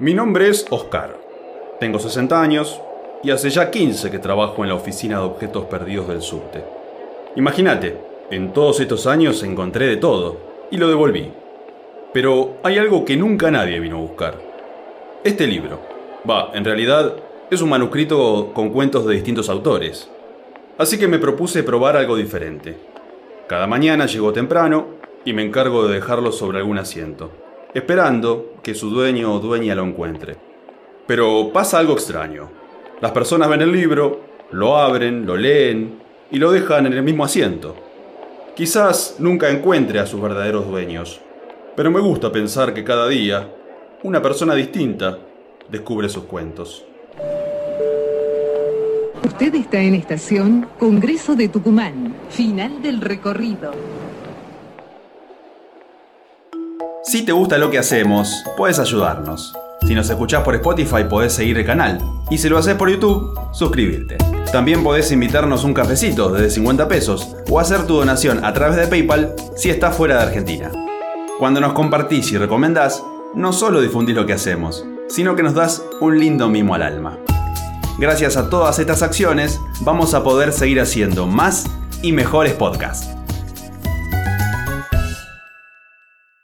Mi nombre es Oscar. Tengo 60 años y hace ya 15 que trabajo en la oficina de objetos perdidos del subte. Imagínate, en todos estos años encontré de todo y lo devolví. Pero hay algo que nunca nadie vino a buscar. Este libro. Va, en realidad es un manuscrito con cuentos de distintos autores. Así que me propuse probar algo diferente. Cada mañana llego temprano y me encargo de dejarlo sobre algún asiento, esperando que su dueño o dueña lo encuentre. Pero pasa algo extraño. Las personas ven el libro, lo abren, lo leen y lo dejan en el mismo asiento. Quizás nunca encuentre a sus verdaderos dueños, pero me gusta pensar que cada día una persona distinta descubre sus cuentos. Usted está en estación Congreso de Tucumán, final del recorrido. Si te gusta lo que hacemos, puedes ayudarnos. Si nos escuchás por Spotify, podés seguir el canal. Y si lo haces por YouTube, suscribirte. También podés invitarnos un cafecito desde 50 pesos o hacer tu donación a través de PayPal si estás fuera de Argentina. Cuando nos compartís y recomendás, no solo difundís lo que hacemos, sino que nos das un lindo mimo al alma. Gracias a todas estas acciones, vamos a poder seguir haciendo más y mejores podcasts.